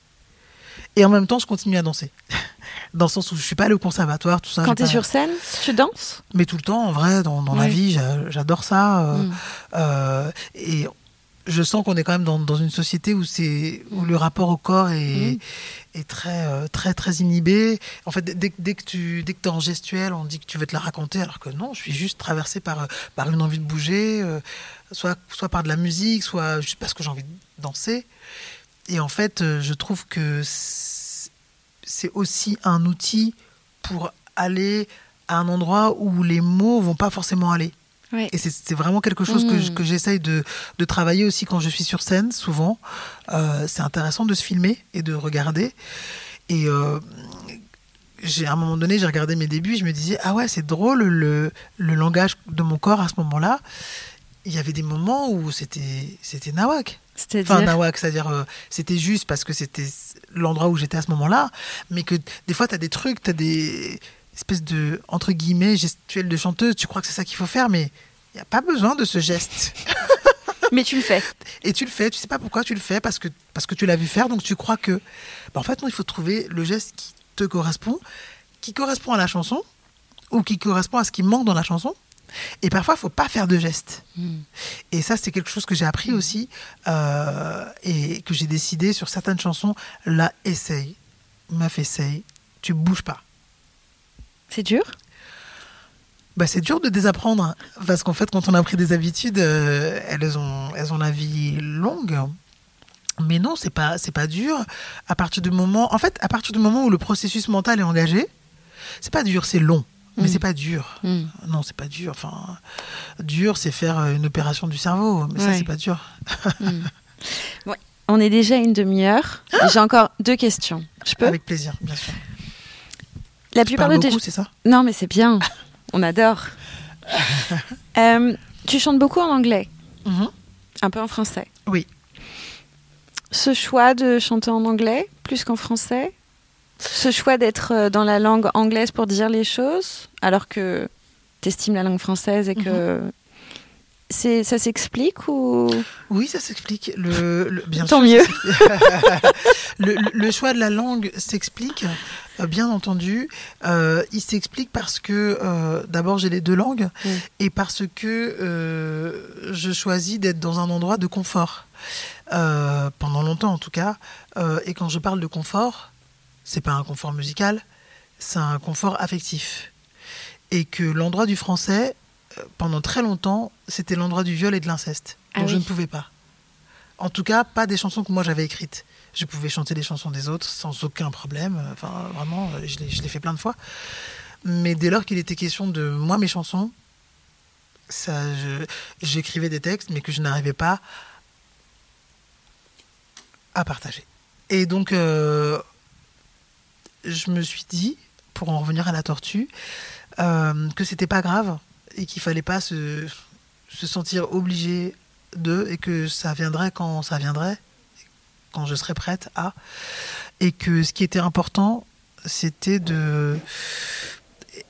Et en même temps, je continue à danser. Dans le sens où je suis pas allée au conservatoire, tout ça. Quand tu es pas- sur scène, tu danses? Mais tout le temps, en vrai, dans, dans la vie, j'a- j'adore ça. euh, Hmm. euh, et je sens qu'on est quand même dans, dans une société où c'est où le rapport au corps est, Mm. est très euh, très très inhibé. En fait, dès, dès que tu dès que t'es en gestuel, on dit que tu veux te la raconter, alors que non, je suis juste traversée par par une envie de bouger, soit soit par de la musique, soit juste parce que j'ai envie de danser. Et en fait, euh, je trouve que c'est aussi un outil pour aller à un endroit où les mots vont pas forcément aller. Ouais. Et c'est- vraiment quelque chose que Mm. que j'essaye de, de travailler aussi quand je suis sur scène, souvent. Euh, c'est intéressant de se filmer et de regarder. Et euh, j'ai à un moment donné, j'ai regardé mes débuts, et je me disais, ah ouais, c'est drôle le, le langage de mon corps à ce moment-là. Il y avait des moments où c'était c'était nawak. C'est-à-dire Enfin, c'est-à-dire euh, c'était juste parce que c'était l'endroit où j'étais à ce moment-là, mais que des fois, tu as des trucs, tu as des espèces de, entre guillemets, gestuels de chanteuse, tu crois que c'est ça qu'il faut faire, mais il n'y a pas besoin de ce geste. Mais tu le fais. Et tu le fais, tu sais pas pourquoi tu le fais, parce que, parce que tu l'as vu faire, donc tu crois que... Bah, en fait, non, il faut trouver le geste qui te correspond, qui correspond à la chanson, ou qui correspond à ce qui manque dans la chanson. Et parfois, il faut pas faire de geste. Hmm. Et ça, c'est quelque chose que j'ai appris aussi euh, et que j'ai décidé sur certaines chansons. Là, essaye, meuf, essaye, tu bouges pas. C'est dur? Bah, c'est dur de désapprendre hein, parce qu'en fait, quand on a pris des habitudes, euh, elles ont, elles ont la vie longue. Mais non, c'est pas, c'est pas dur. À partir du moment, en fait, à partir du moment où le processus mental est engagé, c'est pas dur, c'est long, mais Mm. c'est pas dur. Hmm. Non, c'est pas dur. Enfin, dur, c'est faire une opération du cerveau, mais ça, Ouais. c'est pas dur. Ouais. On est déjà à une demi-heure. Et J'ai encore deux questions. Je peux Avec plaisir, bien sûr. La Tu plupart de tes beaucoup, c'est ça? Non, mais c'est bien. On adore. Euh, tu chantes beaucoup en anglais, Mhm. un peu en français. Oui. Ce choix de chanter en anglais plus qu'en français Ce choix d'être euh, dans la langue anglaise pour dire les choses, alors que tu estimes la langue française et que. Mhm. C'est, ça s'explique ou? Oui, ça s'explique. Le, le- bien Tant sûr, mieux. le, le- le choix de la langue s'explique, euh, bien entendu. Euh, il s'explique parce que, euh, d'abord, j'ai les deux langues et parce que euh, je choisis d'être dans un endroit de confort. Euh, pendant longtemps, en tout cas. Euh, et quand je parle de confort, c'est pas un confort musical, c'est un confort affectif. Et que l'endroit du français, euh, pendant très longtemps, c'était l'endroit du viol et de l'inceste. Ah Donc je ne pouvais pas. En tout cas, pas des chansons que moi j'avais écrites. Je pouvais chanter les chansons des autres sans aucun problème. Enfin, vraiment, je l'ai fait plein de fois. Mais dès lors qu'il était question de moi, mes chansons, ça, j'écrivais des textes, mais que je n'arrivais pas à partager. Et donc, euh, je me suis dit, pour en revenir à la tortue, euh, que c'était pas grave et qu'il fallait pas se, se sentir obligé de et que ça viendrait quand ça viendrait, quand je serais prête à. Et que ce qui était important, c'était de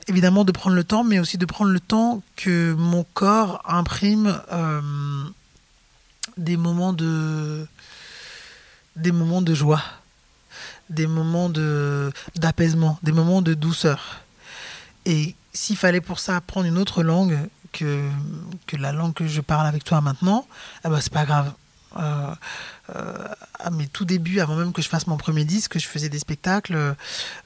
évidemment de prendre le temps, mais aussi de prendre le temps que mon corps imprime euh, des moments de des moments de joie, des moments de d'apaisement, des moments de douceur. Et s'il fallait pour ça apprendre une autre langue que, que la langue que je parle avec toi maintenant, eh ben c'est pas grave. Euh, euh, à mes tout débuts, avant même que je fasse mon premier disque, je faisais des spectacles.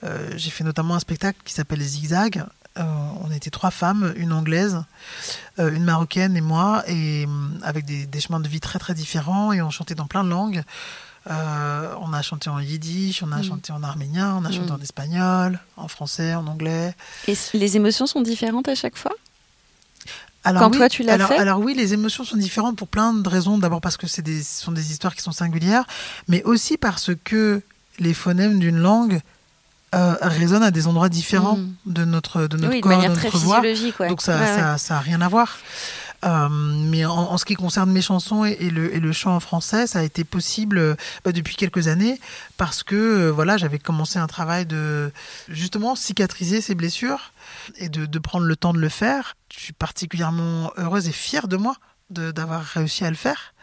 Euh, j'ai fait notamment un spectacle qui s'appelle Zigzag. Euh, on était trois femmes, une anglaise, une marocaine et moi, et avec des, des chemins de vie très très différents, et on chantait dans plein de langues. Euh, on a chanté en yiddish, on a Mm. chanté en arménien, on a chanté Mm. en espagnol, en français, en anglais. Et les émotions sont différentes à chaque fois? Alors Quand oui, toi, tu l'as alors, fait? Alors oui, les émotions sont différentes pour plein de raisons. D'abord parce que c'est des, ce sont des histoires qui sont singulières, mais aussi parce que les phonèmes d'une langue euh, résonnent à des endroits différents Mm. de notre, de notre oui, corps, de manière notre très voix. Ouais. Donc ça, Ouais, ouais. ça, ça a rien à voir. Euh, mais en, en ce qui concerne mes chansons et, le, et le chant en français, ça a été possible euh, bah, depuis quelques années parce que euh, voilà, j'avais commencé un travail de justement cicatriser ces blessures et de, de prendre le temps de le faire. Je suis particulièrement heureuse et fière de moi d'avoir réussi à le faire,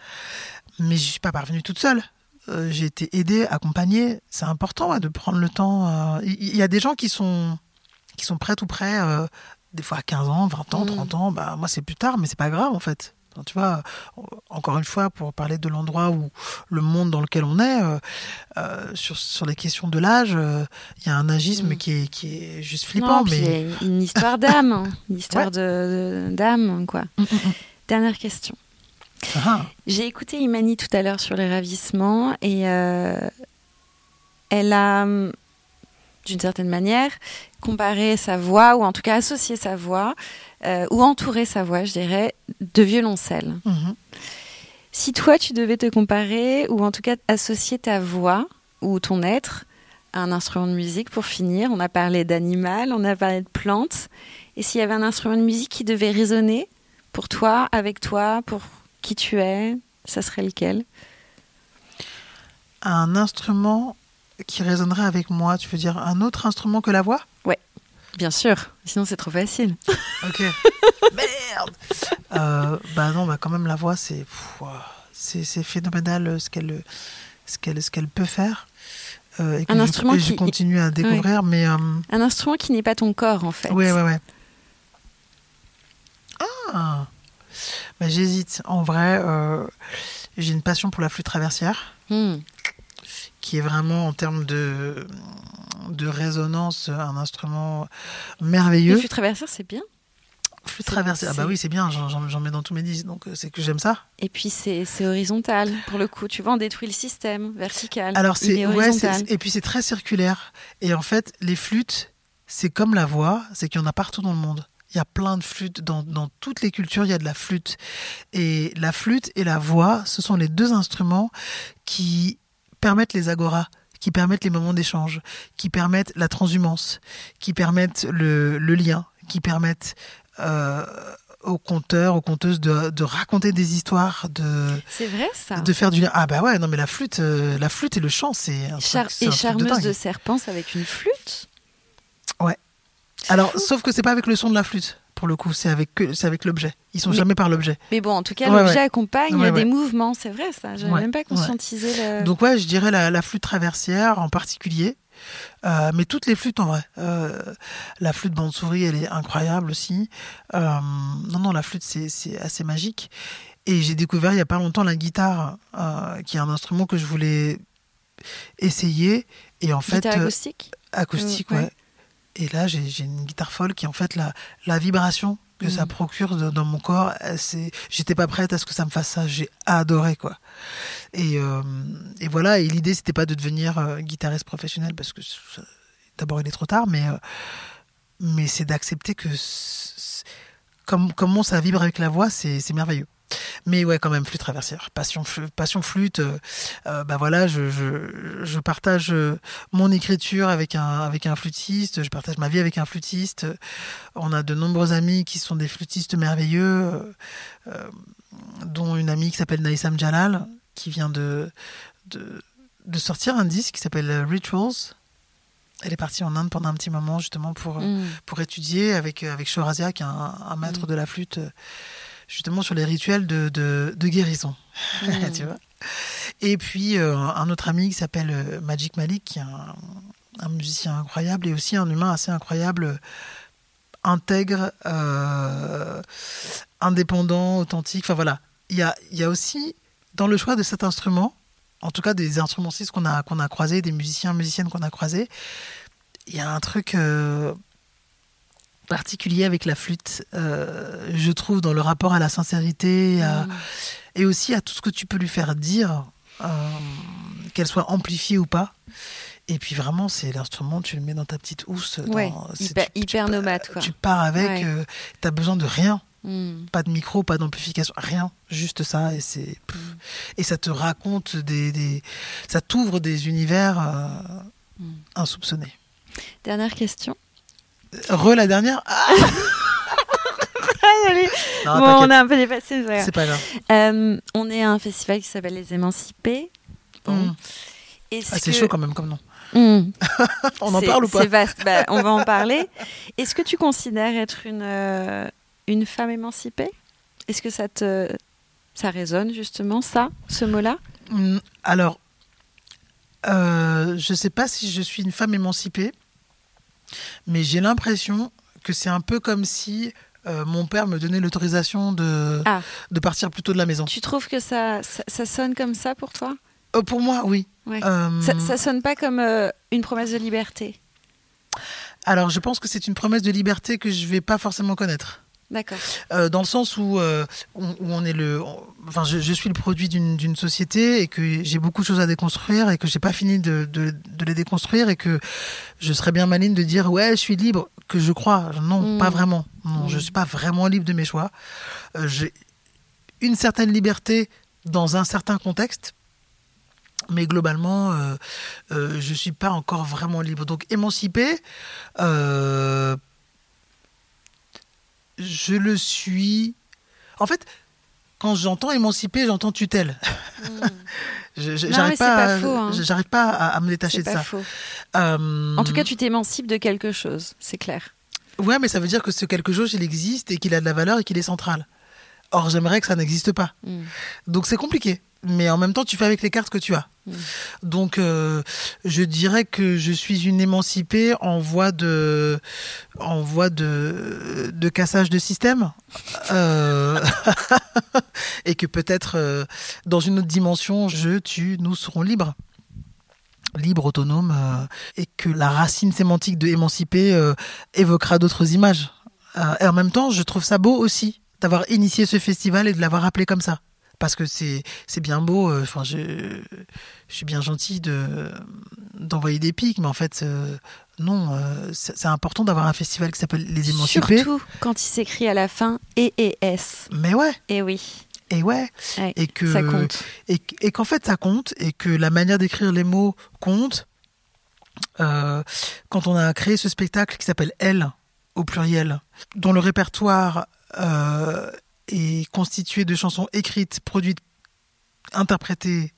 mais je suis pas parvenue toute seule. Euh, J'ai été aidée, accompagnée. C'est important ouais, de prendre le temps. euh, Il il y, a des gens qui sont qui sont prêts tout prêts, euh, des fois à 15 ans, 20 ans, Mm. 30 ans. Bah, moi, c'est plus tard, mais c'est pas grave en fait. Tu vois, euh, encore une fois, pour parler de l'endroit où le monde dans lequel on est, euh, euh, sur, sur les questions de l'âge, euh, il y a un agisme Mm. qui, est, qui est juste Non, flippant. puis mais une histoire d'âme, hein. une histoire Ouais. d'âme, quoi. Mm, mm, mm. Dernière question. Ah, J'ai écouté Imani tout à l'heure sur les ravissements et euh, elle a, d'une certaine manière, comparé sa voix, ou en tout cas associé sa voix, euh, ou entouré sa voix, je dirais, de violoncelle. mhm. Si toi, tu devais te comparer, ou en tout cas associer ta voix, ou ton être, à un instrument de musique, pour finir, on a parlé d'animal, on a parlé de plantes, et s'il y avait un instrument de musique qui devait résonner pour toi, avec toi, pour qui tu es, ça serait lequel? Un instrument qui résonnerait avec moi, tu veux dire un autre instrument que la voix? Bien sûr, sinon c'est trop facile. Ok. Merde Euh, Bah non, bah quand même la voix, c'est c'est c'est phénoménal euh, ce qu'elle ce qu'elle ce qu'elle peut faire. Euh, et que Un je- instrument et je qui- continue à découvrir, mais euh, Un instrument qui n'est pas ton corps, en fait. ouais ouais ouais. Ah, bah, j'hésite. En vrai, euh, j'ai une passion pour la flûte traversière. Hmm. Qui est vraiment en termes de, de résonance un instrument merveilleux. Le flûte traversière, c'est bien. Flûte traversière, ah bah oui, c'est bien, j'en- mets dans tous mes disques, donc euh, c'est que j'aime ça. Et puis c'est horizontal, pour le coup. Tu vois, on détruit le système vertical. Alors c'est ouais, et puis c'est très circulaire. Et en fait, les flûtes, c'est comme la voix, c'est qu'il y en a partout dans le monde. Il y a plein de flûtes dans, dans toutes les cultures. Il y a de la flûte et la flûte et la voix, ce sont les deux instruments qui permettent les agoras, qui permettent les moments d'échange, qui permettent la transhumance, qui permettent le, le lien, qui permettent euh, aux conteurs, aux conteuses de, de raconter des histoires, de C'est vrai, ça. de faire du lien. Ah bah ouais, non mais la flûte, euh, la flûte et le chant, c'est un Char- truc, et un truc de charmeuse de, serpent avec une flûte? Alors, sauf que c'est pas avec le son de la flûte. Pour le coup, c'est avec c'est avec l'objet. Ils sont Mais- jamais par l'objet. Mais bon, en tout cas, Ouais, l'objet ouais. accompagne Ouais, des mouvements. C'est vrai, ça. Ouais, même pas conscientisé le. Donc ouais, je dirais la, la flûte traversière en particulier. Euh, mais toutes les flûtes en vrai. Euh, la flûte bande-souris, elle est incroyable aussi. Euh, non, non, la flûte, c'est assez magique. Et j'ai découvert il y a pas longtemps la guitare, qui est un instrument que je voulais essayer. Et en fait, Guitare acoustique? acoustique, ouais. Et là, j'ai une guitare folle qui, en fait, la, la vibration que ça Mhm. procure de- dans mon corps, euh, c'est, j'étais pas prête à ce que ça me fasse ça. J'ai adoré, quoi. Et, euh, et voilà. Et l'idée, c'était pas de devenir euh, guitariste professionnel parce que d'abord, il est trop tard, mais, euh, mais c'est d'accepter que comme, comment ça vibre avec la voix, c'est merveilleux. Mais ouais, quand même, flûte traversière, passion, passion flûte. euh, euh, bah voilà, je, je, je partage euh, mon écriture avec un, avec un flûtiste, je partage ma vie avec un flûtiste. On a de nombreux amis qui sont des flûtistes merveilleux, euh, dont une amie qui s'appelle Naïsam Jalal, qui vient de, de, de sortir un disque qui s'appelle Rituals. Elle est partie en Inde pendant un petit moment justement pour, Mm. pour étudier avec, avec Shorazia, qui est un, un maître Mm. de la flûte, justement sur les rituels de, de, de guérison. Mm. tu vois et puis euh, un autre ami qui s'appelle euh, Magic Malik, qui est un, un musicien incroyable et aussi un humain assez incroyable, intègre, euh, indépendant, authentique. Enfin voilà, il y a, y a aussi dans le choix de cet instrument, en tout cas des instrumentistes qu'on a, qu'on a croisés, des musiciens, musiciennes qu'on a croisés, il y a un truc euh, particulier avec la flûte, euh, je trouve, dans le rapport à la sincérité, à, Mm. et aussi à tout ce que tu peux lui faire dire, euh, qu'elle soit amplifiée ou pas. Et puis vraiment, c'est l'instrument, tu le mets dans ta petite housse. dans- Ouais, c'est- hyper, tu- hyper nomade, quoi. Tu pars avec, Ouais. tu t'as besoin de rien. Mm. Pas de micro, pas d'amplification, rien. Juste ça. Et, c'est, pff. et ça te raconte des. des- ça t'ouvre des univers euh, Mm. insoupçonnés. Dernière question. Re la dernière Ah, non, bon, on a un peu dépassé. c'est pas grave. Euh, on est à un festival qui s'appelle Les Émancipés. Bon. Mm. Est-ce Ah, c'est que- chaud quand même comme nom. Mm. On en parle ou pas C'est vaste. Bah, on va en parler. Est-ce que tu considères être une, euh, une femme émancipée? Est-ce que ça te ça résonne justement ça, ce mot-là? Mm, Alors, euh, je sais pas si je suis une femme émancipée, mais j'ai l'impression que c'est un peu comme si euh, mon père me donnait l'autorisation de, Ah. de partir plus tôt de la maison. Tu trouves que ça, ça, ça sonne comme ça pour toi? Euh, pour moi, oui. Ouais. Euh, ça, ça sonne pas comme une promesse de liberté? Alors, je pense que c'est une promesse de liberté que je vais pas forcément connaître. D'accord. Euh, dans le sens où, euh, où on est le, on- enfin, je, je suis le produit d'une société et que j'ai beaucoup de choses à déconstruire et que j'ai pas fini de, de, de les déconstruire et que je serais bien maligne de dire ouais, je suis libre, que je crois. Non, Mm. pas vraiment. Non, Mm. je suis pas vraiment libre de mes choix. Euh, j'ai une certaine liberté dans un certain contexte. Mais globalement, euh, euh, je suis pas encore vraiment libre. Donc émancipé, euh, je le suis. En fait, quand j'entends émancipé, j'entends tutelle. Non, J'arrive pas, pas hein. pas à, à me détacher de pas ça. faux. Euh, En tout cas, tu t'émancipes de quelque chose, c'est clair. Ouais, mais ça veut dire que ce quelque chose, il existe et qu'il a de la valeur et qu'il est central. Or, j'aimerais que ça n'existe pas. Mm. Donc, c'est compliqué. Mais en même temps, tu fais avec les cartes que tu as. Mm. Donc, euh, je dirais que je suis une émancipée en voie de, en voie de, de cassage de système. Euh, et que peut-être, euh, dans une autre dimension, je, tu, nous serons libres. Libre, autonome, euh, et que la racine sémantique de émancipé euh, évoquera d'autres images. Euh, et en même temps, je trouve ça beau aussi d'avoir initié ce festival et de l'avoir appelé comme ça. Parce que c'est c'est bien beau, euh, enfin je, je suis bien gentil de d'envoyer des pics, mais en fait euh, non, euh, c'est c'est important d'avoir un festival qui s'appelle Les Émancipés. Surtout quand il s'écrit à la fin E et S. Mais ouais, Et oui, et ouais, ouais, et que ça compte. et, et qu'en fait ça compte et que la manière d'écrire les mots compte. Euh, quand on a créé ce spectacle qui s'appelle Elle au pluriel, dont le répertoire euh, est constitué de chansons écrites, produites, interprétées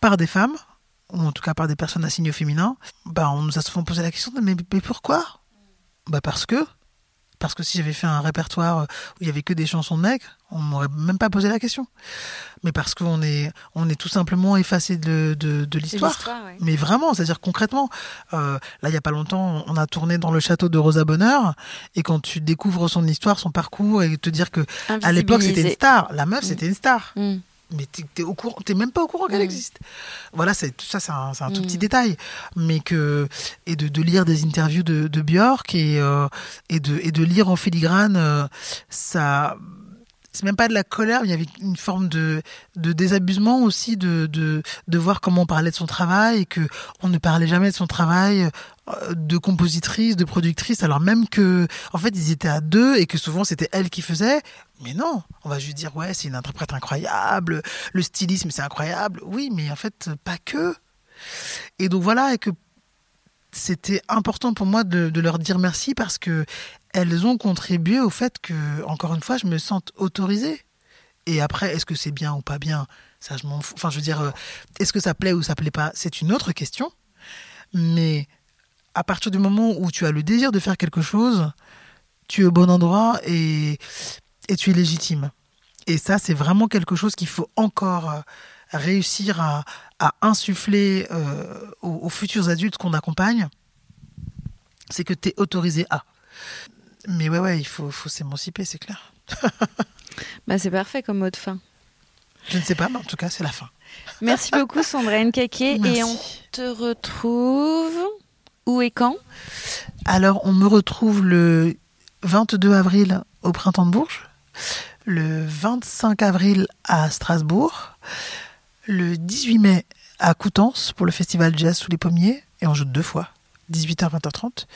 par des femmes, ou en tout cas par des personnes assignées au féminin, bah on nous a souvent posé la question mais pourquoi? Bah parce que parce que si j'avais fait un répertoire où il y avait que des chansons de mecs, on m'aurait même pas posé la question. Mais parce qu'on est, on est tout simplement effacé de, de, l'histoire. ouais. Mais vraiment, c'est-à-dire concrètement. Euh, là, il y a pas longtemps, on a tourné dans le château de Rosa Bonheur, et quand tu découvres son histoire, son parcours, et te dire que à l'époque c'était une star, la meuf c'était une star. Mm. Mais t'es t'es au courant, t'es même pas au courant qu'elle Mm. existe. Voilà, c'est tout ça, c'est un, un tout Mm. petit détail, mais que et de, de lire des interviews de, de Björk et euh, et de et de lire en filigrane, euh, ça, c'est même pas de la colère, il y avait une forme de de désabusement aussi de de de voir comment on parlait de son travail et que on ne parlait jamais de son travail euh, de compositrice, de productrice, alors même que en fait ils étaient à deux et que souvent c'était elle qui faisait. Mais non, on va juste dire ouais, c'est une interprète incroyable, le stylisme c'est incroyable. Oui, mais en fait pas que. Et donc voilà, et que c'était important pour moi de leur dire merci parce que elles ont contribué au fait que, encore une fois, je me sente autorisée. Et après, est-ce que c'est bien ou pas bien Ça, je m'en fous. Enfin, je veux dire, euh, est-ce que ça plaît ou ça plaît pas C'est une autre question. Mais à partir du moment où tu as le désir de faire quelque chose, tu es au bon endroit et, et tu es légitime. Et ça, c'est vraiment quelque chose qu'il faut encore euh, réussir à, à insuffler euh, aux, aux futurs adultes qu'on accompagne. C'est que tu es autorisé à. Mais ouais, ouais, il faut, faut s'émanciper, c'est clair. Bah, c'est parfait comme mot de fin. Je ne sais pas, mais en tout cas, c'est la fin. Merci beaucoup Sandra Nkeke et on te retrouve où et quand? Alors, on me retrouve le 22 avril au Printemps de Bourges, le 25 avril à Strasbourg, le 18 mai à Coutances pour le festival Jazz sous les pommiers, et on joue deux fois, 18h, 20h30.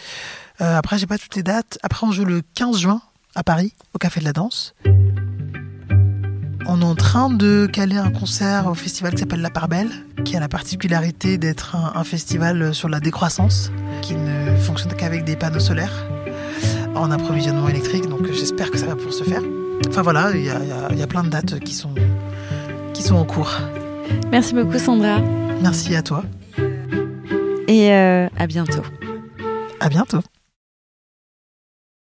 Euh, après, j'ai pas toutes les dates. Après, on joue le 15 juin à Paris, au Café de la Danse. On est en train de caler un concert au festival qui s'appelle La Part Belle, qui a la particularité d'être un, un festival sur la décroissance, qui ne fonctionne qu'avec des panneaux solaires en approvisionnement électrique. Donc j'espère que ça va pouvoir se faire. Enfin voilà, il y y a plein de dates qui sont, qui sont en cours. Merci beaucoup Sandra Merci à toi. Et euh, à bientôt. À bientôt.